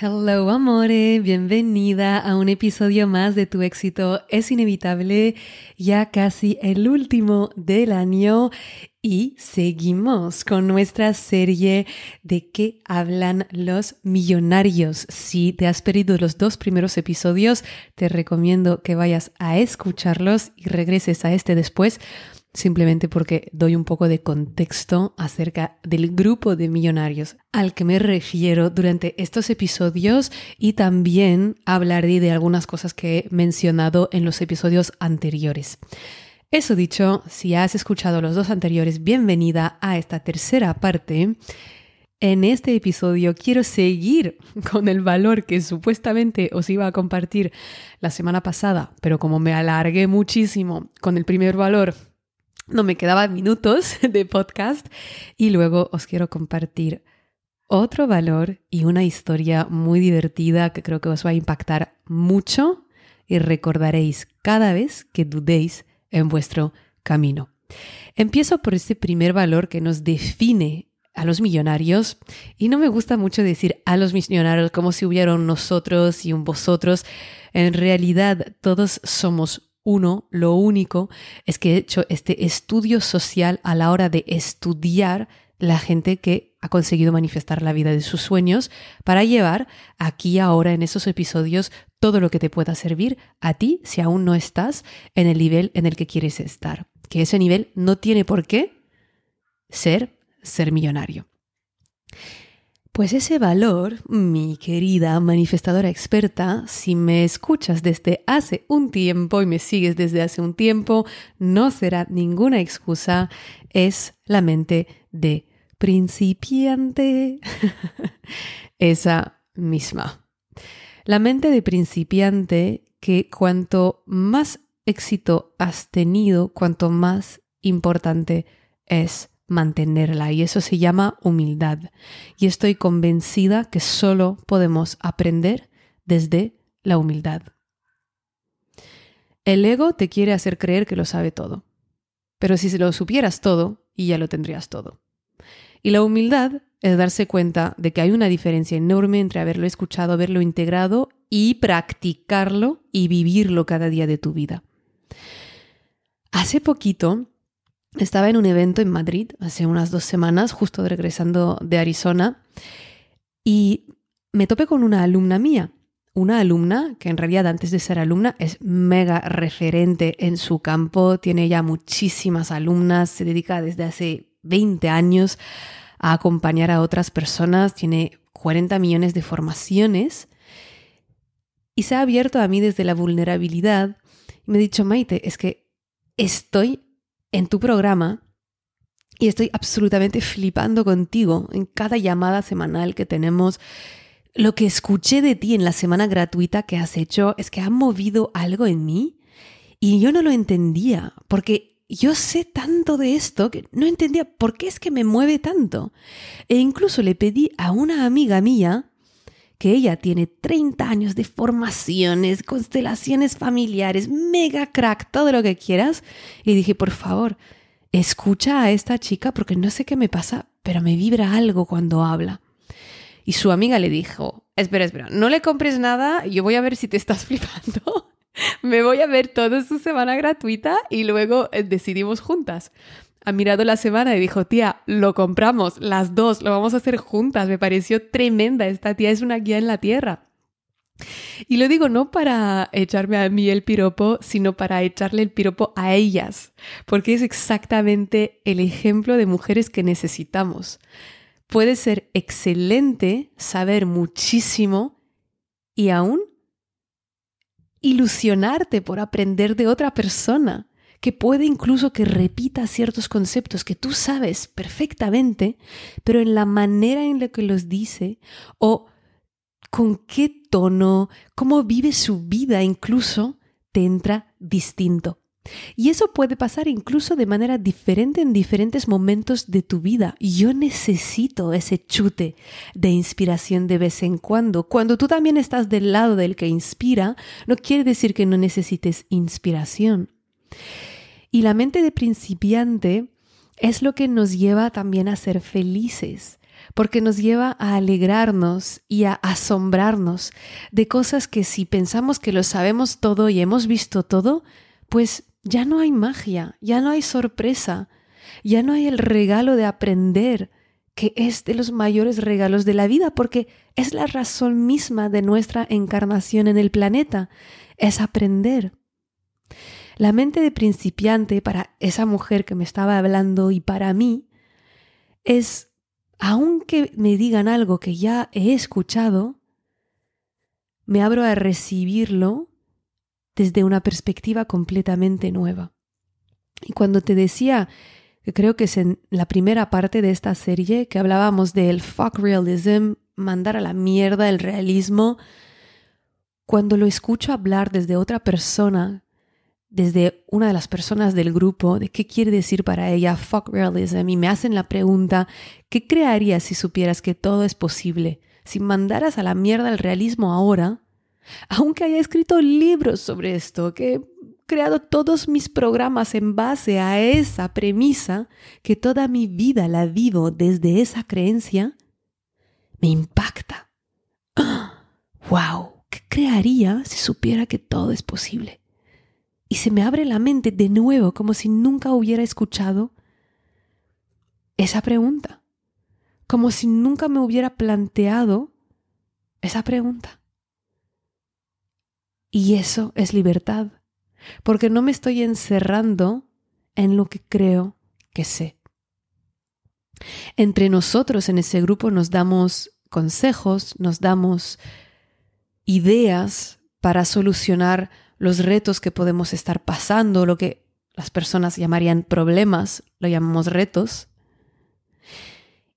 Hello amore, bienvenida a un episodio más de Tu éxito es inevitable, ya casi el último del año. Y seguimos con nuestra serie de qué hablan los millonarios. Si te has perdido los dos primeros episodios, te recomiendo que vayas a escucharlos y regreses a este después simplemente porque doy un poco de contexto acerca del grupo de millonarios al que me refiero durante estos episodios y también hablaré de algunas cosas que he mencionado en los episodios anteriores. Eso dicho, si has escuchado los dos anteriores, bienvenida a esta tercera parte. En este episodio quiero seguir con el valor que supuestamente os iba a compartir la semana pasada, pero como me alargué muchísimo con el primer valor no me quedaban minutos de podcast y luego os quiero compartir otro valor y una historia muy divertida que creo que os va a impactar mucho y recordaréis cada vez que dudéis en vuestro camino. Empiezo por este primer valor que nos define a los millonarios y no me gusta mucho decir a los millonarios como si hubiera un nosotros y un vosotros. En realidad todos somos uno, lo único es que he hecho este estudio social a la hora de estudiar la gente que ha conseguido manifestar la vida de sus sueños para llevar aquí ahora en esos episodios todo lo que te pueda servir a ti si aún no estás en el nivel en el que quieres estar. Que ese nivel no tiene por qué ser ser millonario. Pues ese valor, mi querida manifestadora experta, si me escuchas desde hace un tiempo y me sigues desde hace un tiempo, no será ninguna excusa, es la mente de principiante. Esa misma. La mente de principiante que cuanto más éxito has tenido, cuanto más importante es mantenerla y eso se llama humildad. Y estoy convencida que solo podemos aprender desde la humildad. El ego te quiere hacer creer que lo sabe todo, pero si lo supieras todo, y ya lo tendrías todo. Y la humildad es darse cuenta de que hay una diferencia enorme entre haberlo escuchado, haberlo integrado y practicarlo y vivirlo cada día de tu vida. Hace poquito estaba en un evento en Madrid hace unas dos semanas, justo regresando de Arizona, y me topé con una alumna mía, una alumna que en realidad antes de ser alumna es mega referente en su campo, tiene ya muchísimas alumnas, se dedica desde hace 20 años a acompañar a otras personas, tiene 40 millones de formaciones y se ha abierto a mí desde la vulnerabilidad. Y me ha dicho, Maite, es que estoy en tu programa y estoy absolutamente flipando contigo en cada llamada semanal que tenemos. Lo que escuché de ti en la semana gratuita que has hecho es que ha movido algo en mí y yo no lo entendía porque yo sé tanto de esto que no entendía por qué es que me mueve tanto. E incluso le pedí a una amiga mía que ella tiene 30 años de formaciones, constelaciones familiares, mega crack, todo lo que quieras. Y dije, por favor, escucha a esta chica porque no sé qué me pasa, pero me vibra algo cuando habla. Y su amiga le dijo, espera, espera, no le compres nada, yo voy a ver si te estás flipando. me voy a ver toda su semana gratuita y luego eh, decidimos juntas ha mirado la semana y dijo, tía, lo compramos, las dos, lo vamos a hacer juntas. Me pareció tremenda, esta tía es una guía en la tierra. Y lo digo no para echarme a mí el piropo, sino para echarle el piropo a ellas, porque es exactamente el ejemplo de mujeres que necesitamos. Puede ser excelente saber muchísimo y aún ilusionarte por aprender de otra persona, que puede incluso que repita ciertos conceptos que tú sabes perfectamente, pero en la manera en la que los dice o con qué tono, cómo vive su vida incluso, te entra distinto. Y eso puede pasar incluso de manera diferente en diferentes momentos de tu vida. Yo necesito ese chute de inspiración de vez en cuando. Cuando tú también estás del lado del que inspira, no quiere decir que no necesites inspiración. Y la mente de principiante es lo que nos lleva también a ser felices, porque nos lleva a alegrarnos y a asombrarnos de cosas que si pensamos que lo sabemos todo y hemos visto todo, pues ya no hay magia, ya no hay sorpresa, ya no hay el regalo de aprender, que es de los mayores regalos de la vida, porque es la razón misma de nuestra encarnación en el planeta, es aprender. La mente de principiante para esa mujer que me estaba hablando y para mí es, aunque me digan algo que ya he escuchado, me abro a recibirlo desde una perspectiva completamente nueva. Y cuando te decía, que creo que es en la primera parte de esta serie, que hablábamos del fuck realism, mandar a la mierda el realismo, cuando lo escucho hablar desde otra persona, desde una de las personas del grupo, de qué quiere decir para ella fuck realism, y me hacen la pregunta, ¿qué crearías si supieras que todo es posible? Si mandaras a la mierda el realismo ahora, aunque haya escrito libros sobre esto, que he creado todos mis programas en base a esa premisa, que toda mi vida la vivo desde esa creencia, me impacta. ¡Wow! ¿Qué crearía si supiera que todo es posible? Y se me abre la mente de nuevo como si nunca hubiera escuchado esa pregunta, como si nunca me hubiera planteado esa pregunta. Y eso es libertad, porque no me estoy encerrando en lo que creo que sé. Entre nosotros en ese grupo nos damos consejos, nos damos ideas para solucionar los retos que podemos estar pasando, lo que las personas llamarían problemas, lo llamamos retos.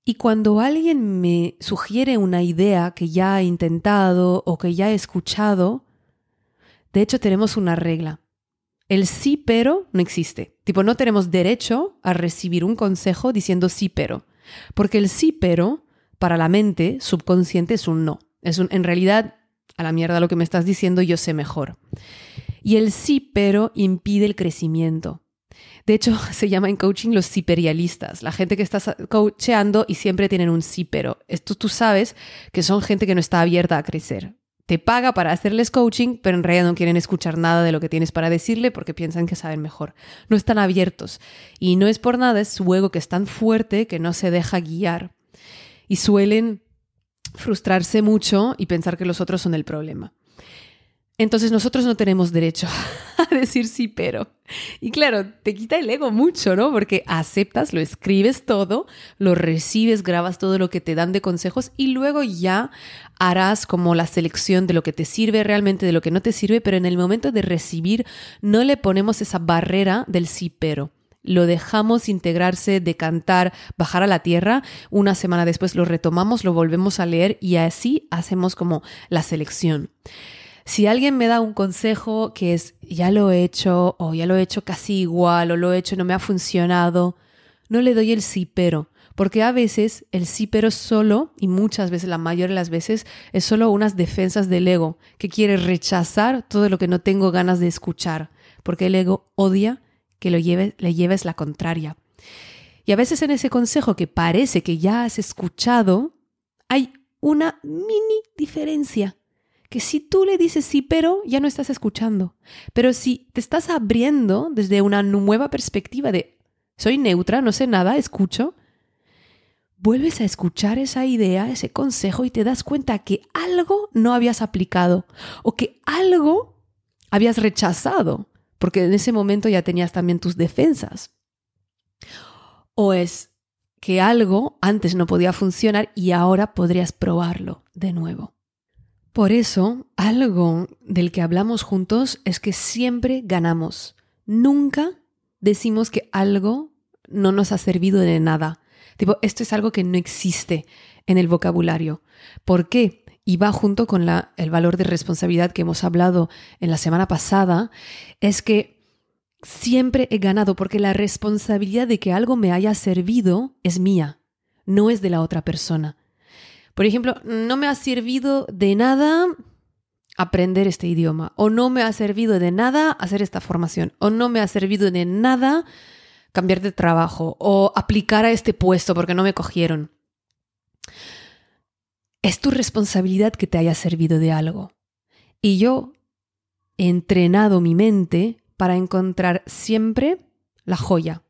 Y cuando alguien me sugiere una idea que ya he intentado o que ya he escuchado, de hecho, tenemos una regla. El sí pero no existe. Tipo, no tenemos derecho a recibir un consejo diciendo sí pero. Porque el sí pero, para la mente subconsciente, es un no. Es un, en realidad, a la mierda lo que me estás diciendo, yo sé mejor. Y el sí pero impide el crecimiento. De hecho, se llama en coaching los siperialistas, la gente que está coacheando y siempre tienen un sí pero. Esto tú sabes que son gente que no está abierta a crecer te paga para hacerles coaching, pero en realidad no quieren escuchar nada de lo que tienes para decirle porque piensan que saben mejor. No están abiertos. Y no es por nada, es su ego que es tan fuerte que no se deja guiar. Y suelen frustrarse mucho y pensar que los otros son el problema. Entonces nosotros no tenemos derecho a decir sí, pero. Y claro, te quita el ego mucho, ¿no? Porque aceptas, lo escribes todo, lo recibes, grabas todo lo que te dan de consejos y luego ya harás como la selección de lo que te sirve realmente, de lo que no te sirve, pero en el momento de recibir no le ponemos esa barrera del sí, pero lo dejamos integrarse, decantar, bajar a la tierra, una semana después lo retomamos, lo volvemos a leer y así hacemos como la selección. Si alguien me da un consejo que es ya lo he hecho o ya lo he hecho casi igual o lo he hecho no me ha funcionado, no le doy el sí pero, porque a veces el sí pero solo, y muchas veces, la mayoría de las veces, es solo unas defensas del ego que quiere rechazar todo lo que no tengo ganas de escuchar, porque el ego odia que lo le lleves la contraria. Y a veces en ese consejo que parece que ya has escuchado, hay una mini diferencia que si tú le dices sí, pero ya no estás escuchando. Pero si te estás abriendo desde una nueva perspectiva de soy neutra, no sé nada, escucho, vuelves a escuchar esa idea, ese consejo y te das cuenta que algo no habías aplicado o que algo habías rechazado, porque en ese momento ya tenías también tus defensas. O es que algo antes no podía funcionar y ahora podrías probarlo de nuevo. Por eso, algo del que hablamos juntos es que siempre ganamos. Nunca decimos que algo no nos ha servido de nada. Tipo, esto es algo que no existe en el vocabulario. ¿Por qué? Y va junto con el valor de responsabilidad que hemos hablado en la semana pasada, es que siempre he ganado porque la responsabilidad de que algo me haya servido es mía, no es de la otra persona. Por ejemplo, no me ha servido de nada aprender este idioma, o no me ha servido de nada hacer esta formación, o no me ha servido de nada cambiar de trabajo, o aplicar a este puesto porque no me cogieron. Es tu responsabilidad que te haya servido de algo. Y yo he entrenado mi mente para encontrar siempre la joya.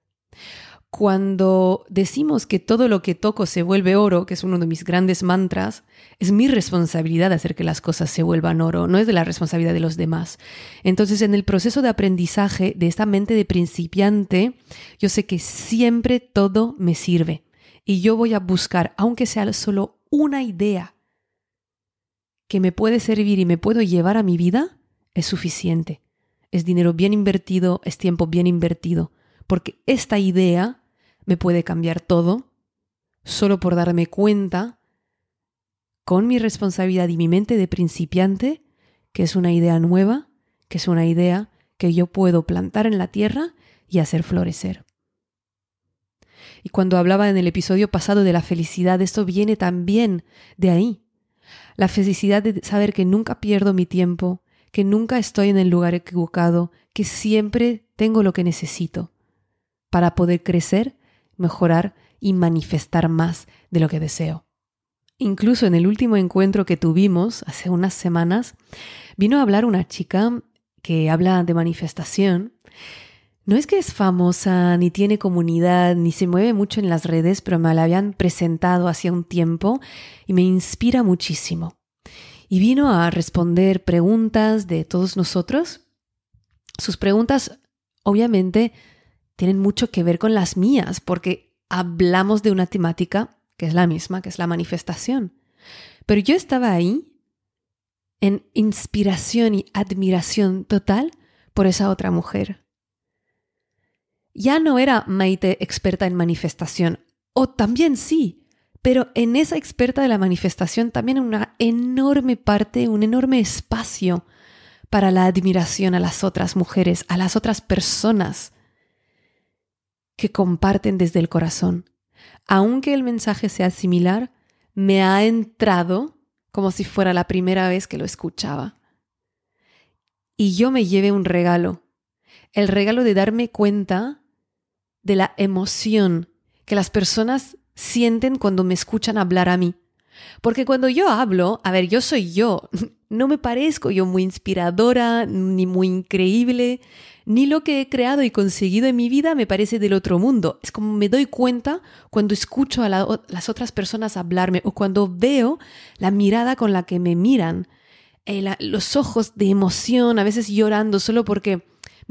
Cuando decimos que todo lo que toco se vuelve oro, que es uno de mis grandes mantras, es mi responsabilidad hacer que las cosas se vuelvan oro, no es de la responsabilidad de los demás. Entonces, en el proceso de aprendizaje de esta mente de principiante, yo sé que siempre todo me sirve y yo voy a buscar, aunque sea solo una idea que me puede servir y me puedo llevar a mi vida, es suficiente. Es dinero bien invertido, es tiempo bien invertido, porque esta idea me puede cambiar todo solo por darme cuenta con mi responsabilidad y mi mente de principiante que es una idea nueva, que es una idea que yo puedo plantar en la tierra y hacer florecer. Y cuando hablaba en el episodio pasado de la felicidad, esto viene también de ahí. La felicidad de saber que nunca pierdo mi tiempo, que nunca estoy en el lugar equivocado, que siempre tengo lo que necesito para poder crecer mejorar y manifestar más de lo que deseo. Incluso en el último encuentro que tuvimos hace unas semanas, vino a hablar una chica que habla de manifestación. No es que es famosa, ni tiene comunidad, ni se mueve mucho en las redes, pero me la habían presentado hacía un tiempo y me inspira muchísimo. Y vino a responder preguntas de todos nosotros. Sus preguntas, obviamente, tienen mucho que ver con las mías, porque hablamos de una temática que es la misma, que es la manifestación. Pero yo estaba ahí en inspiración y admiración total por esa otra mujer. Ya no era Maite experta en manifestación, o también sí, pero en esa experta de la manifestación también una enorme parte, un enorme espacio para la admiración a las otras mujeres, a las otras personas que comparten desde el corazón. Aunque el mensaje sea similar, me ha entrado como si fuera la primera vez que lo escuchaba. Y yo me llevé un regalo, el regalo de darme cuenta de la emoción que las personas sienten cuando me escuchan hablar a mí. Porque cuando yo hablo, a ver, yo soy yo, no me parezco yo muy inspiradora ni muy increíble, ni lo que he creado y conseguido en mi vida me parece del otro mundo. Es como me doy cuenta cuando escucho a las otras personas hablarme o cuando veo la mirada con la que me miran, eh, los ojos de emoción, a veces llorando solo porque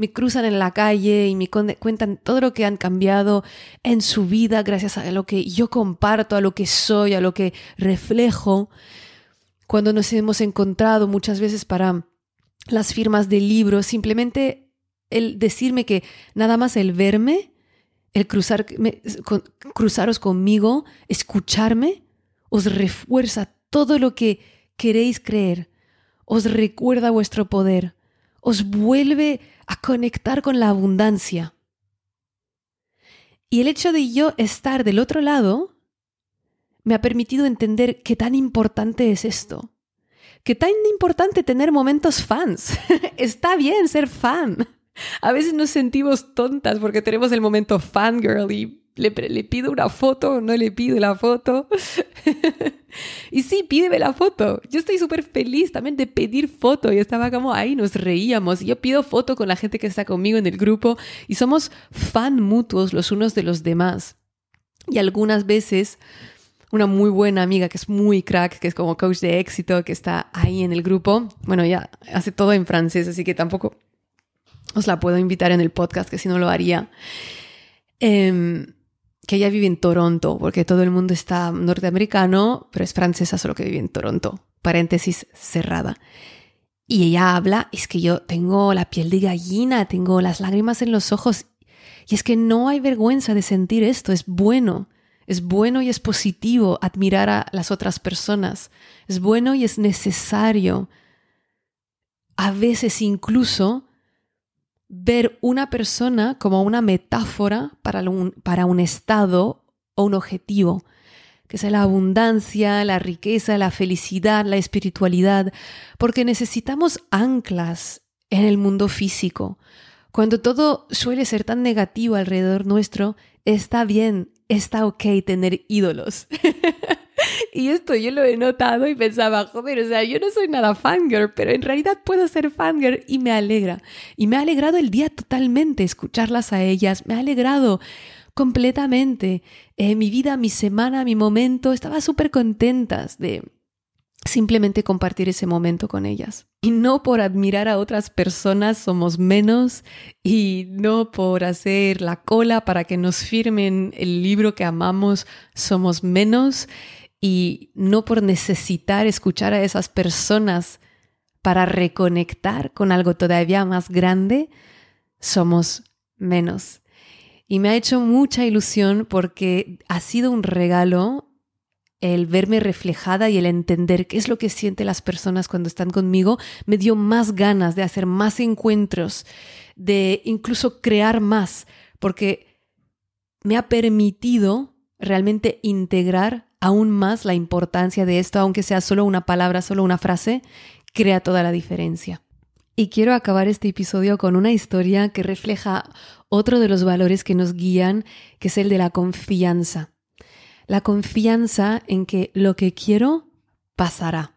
me cruzan en la calle y me cuentan todo lo que han cambiado en su vida gracias a lo que yo comparto, a lo que soy, a lo que reflejo. Cuando nos hemos encontrado muchas veces para las firmas de libros, simplemente el decirme que nada más el verme, el cruzar, cruzaros conmigo, escucharme, os refuerza todo lo que queréis creer, os recuerda vuestro poder, os vuelve a conectar con la abundancia. Y el hecho de yo estar del otro lado me ha permitido entender qué tan importante es esto. Qué tan importante tener momentos fans. Está bien ser fan. A veces nos sentimos tontas porque tenemos el momento fangirl y le, le pido una foto, no le pido la foto. y sí, pídeme la foto. Yo estoy súper feliz también de pedir foto y estaba como ahí, nos reíamos. Yo pido foto con la gente que está conmigo en el grupo y somos fan mutuos los unos de los demás. Y algunas veces una muy buena amiga que es muy crack, que es como coach de éxito, que está ahí en el grupo. Bueno, ya hace todo en francés, así que tampoco os la puedo invitar en el podcast, que si no lo haría. Em, que ella vive en Toronto, porque todo el mundo está norteamericano, pero es francesa, solo que vive en Toronto. paréntesis cerrada. Y ella habla, es que yo tengo la piel de gallina, tengo las lágrimas en los ojos. Y es que no hay vergüenza de sentir esto, es bueno. Es bueno y es positivo admirar a las otras personas. Es bueno y es necesario. A veces incluso ver una persona como una metáfora para un, para un estado o un objetivo que sea la abundancia, la riqueza, la felicidad, la espiritualidad, porque necesitamos anclas en el mundo físico. Cuando todo suele ser tan negativo alrededor nuestro, está bien, está ok tener ídolos. y esto yo lo he notado y pensaba, joder, o sea, yo no soy nada fangirl, pero en realidad puedo ser fangirl y me alegra. Y me ha alegrado el día totalmente escucharlas a ellas, me ha alegrado completamente. Eh, mi vida, mi semana, mi momento, estaba súper contentas de simplemente compartir ese momento con ellas. Y no por admirar a otras personas somos menos y no por hacer la cola para que nos firmen el libro que amamos somos menos y no por necesitar escuchar a esas personas para reconectar con algo todavía más grande somos menos. Y me ha hecho mucha ilusión porque ha sido un regalo el verme reflejada y el entender qué es lo que sienten las personas cuando están conmigo, me dio más ganas de hacer más encuentros, de incluso crear más, porque me ha permitido realmente integrar aún más la importancia de esto, aunque sea solo una palabra, solo una frase, crea toda la diferencia. Y quiero acabar este episodio con una historia que refleja otro de los valores que nos guían, que es el de la confianza. La confianza en que lo que quiero pasará.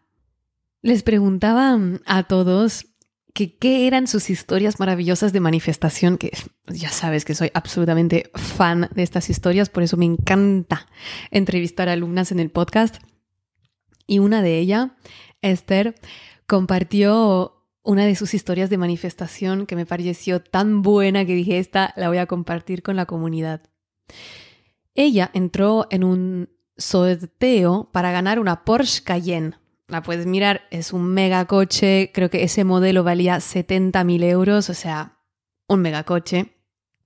Les preguntaba a todos que qué eran sus historias maravillosas de manifestación, que ya sabes que soy absolutamente fan de estas historias, por eso me encanta entrevistar a alumnas en el podcast. Y una de ellas, Esther, compartió una de sus historias de manifestación que me pareció tan buena que dije, esta la voy a compartir con la comunidad. Ella entró en un sorteo para ganar una Porsche Cayenne. La puedes mirar, es un mega coche, creo que ese modelo valía 70 mil euros, o sea, un mega coche.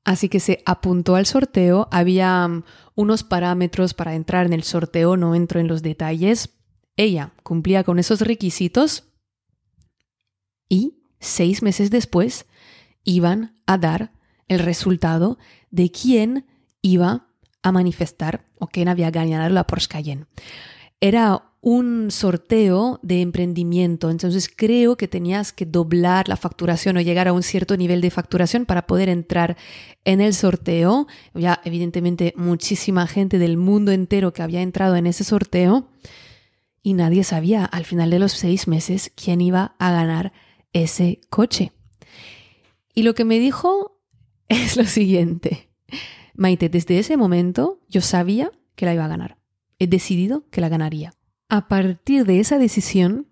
Así que se apuntó al sorteo, había um, unos parámetros para entrar en el sorteo, no entro en los detalles. Ella cumplía con esos requisitos y seis meses después iban a dar el resultado de quién iba a manifestar o quién había ganado la Porsche Cayenne. Era un sorteo de emprendimiento, entonces creo que tenías que doblar la facturación o llegar a un cierto nivel de facturación para poder entrar en el sorteo. Ya evidentemente muchísima gente del mundo entero que había entrado en ese sorteo y nadie sabía al final de los seis meses quién iba a ganar ese coche. Y lo que me dijo es lo siguiente. Maite, desde ese momento yo sabía que la iba a ganar. He decidido que la ganaría. A partir de esa decisión,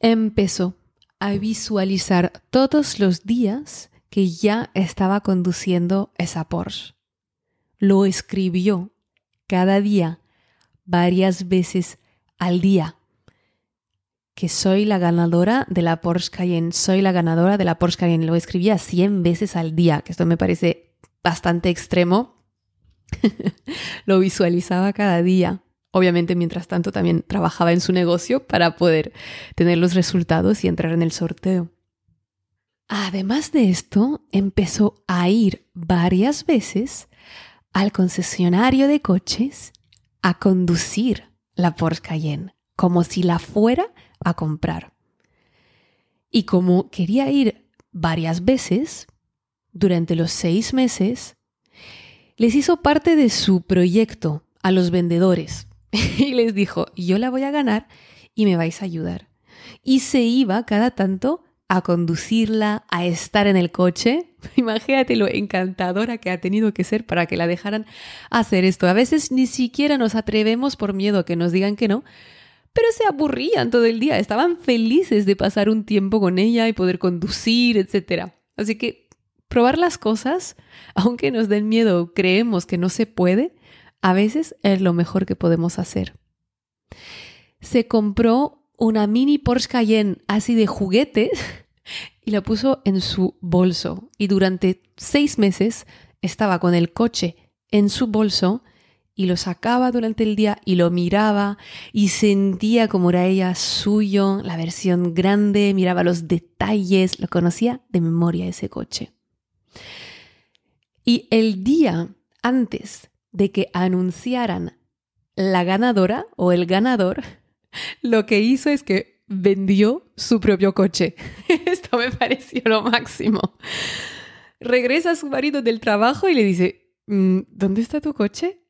empezó a visualizar todos los días que ya estaba conduciendo esa Porsche. Lo escribió cada día, varias veces al día que soy la ganadora de la Porsche Cayenne, soy la ganadora de la Porsche Cayenne. Lo escribía 100 veces al día, que esto me parece bastante extremo. Lo visualizaba cada día. Obviamente, mientras tanto, también trabajaba en su negocio para poder tener los resultados y entrar en el sorteo. Además de esto, empezó a ir varias veces al concesionario de coches a conducir la Porsche Cayenne, como si la fuera a comprar. Y como quería ir varias veces, durante los seis meses, les hizo parte de su proyecto a los vendedores y les dijo, yo la voy a ganar y me vais a ayudar. Y se iba cada tanto a conducirla, a estar en el coche. Imagínate lo encantadora que ha tenido que ser para que la dejaran hacer esto. A veces ni siquiera nos atrevemos por miedo a que nos digan que no, pero se aburrían todo el día, estaban felices de pasar un tiempo con ella y poder conducir, etc. Así que probar las cosas, aunque nos den miedo, creemos que no se puede, a veces es lo mejor que podemos hacer. Se compró una mini Porsche Cayenne así de juguete y la puso en su bolso. Y durante seis meses estaba con el coche en su bolso y lo sacaba durante el día y lo miraba y sentía como era ella suyo, la versión grande, miraba los detalles, lo conocía de memoria ese coche. Y el día antes de que anunciaran la ganadora o el ganador, lo que hizo es que vendió su propio coche. Esto me pareció lo máximo. Regresa a su marido del trabajo y le dice, mm, ¿dónde está tu coche?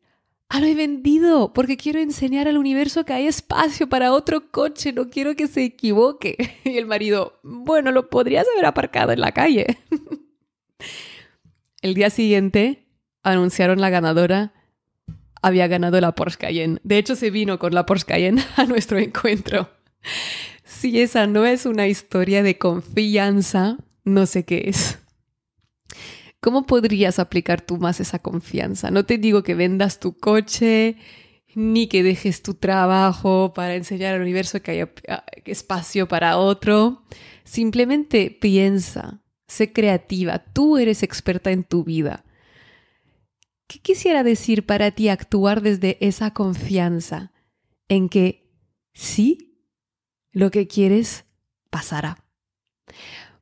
Ah, lo he vendido porque quiero enseñar al universo que hay espacio para otro coche, no quiero que se equivoque. Y el marido, bueno, lo podrías haber aparcado en la calle. El día siguiente anunciaron la ganadora había ganado la Porsche Cayenne. De hecho, se vino con la Porsche Cayenne a nuestro encuentro. Si esa no es una historia de confianza, no sé qué es. ¿Cómo podrías aplicar tú más esa confianza? No te digo que vendas tu coche, ni que dejes tu trabajo para enseñar al universo que hay espacio para otro. Simplemente piensa, sé creativa, tú eres experta en tu vida. ¿Qué quisiera decir para ti actuar desde esa confianza en que sí, lo que quieres pasará?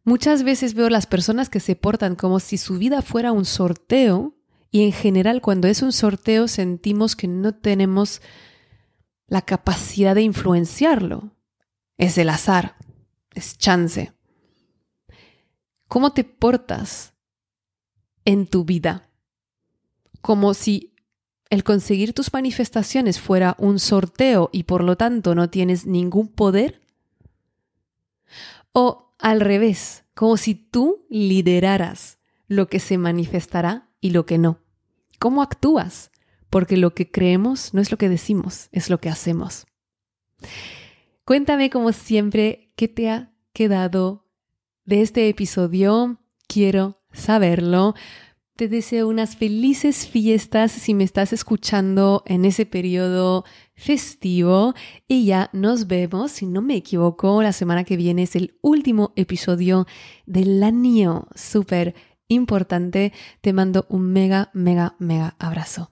Muchas veces veo las personas que se portan como si su vida fuera un sorteo y en general cuando es un sorteo sentimos que no tenemos la capacidad de influenciarlo. Es el azar, es chance. ¿Cómo te portas en tu vida? Como si el conseguir tus manifestaciones fuera un sorteo y por lo tanto no tienes ningún poder? ¿O al revés, como si tú lideraras lo que se manifestará y lo que no? ¿Cómo actúas? Porque lo que creemos no es lo que decimos, es lo que hacemos. Cuéntame como siempre qué te ha quedado de este episodio. Quiero saberlo. Te deseo unas felices fiestas si me estás escuchando en ese periodo festivo y ya nos vemos, si no me equivoco, la semana que viene es el último episodio del año. Súper importante. Te mando un mega, mega, mega abrazo.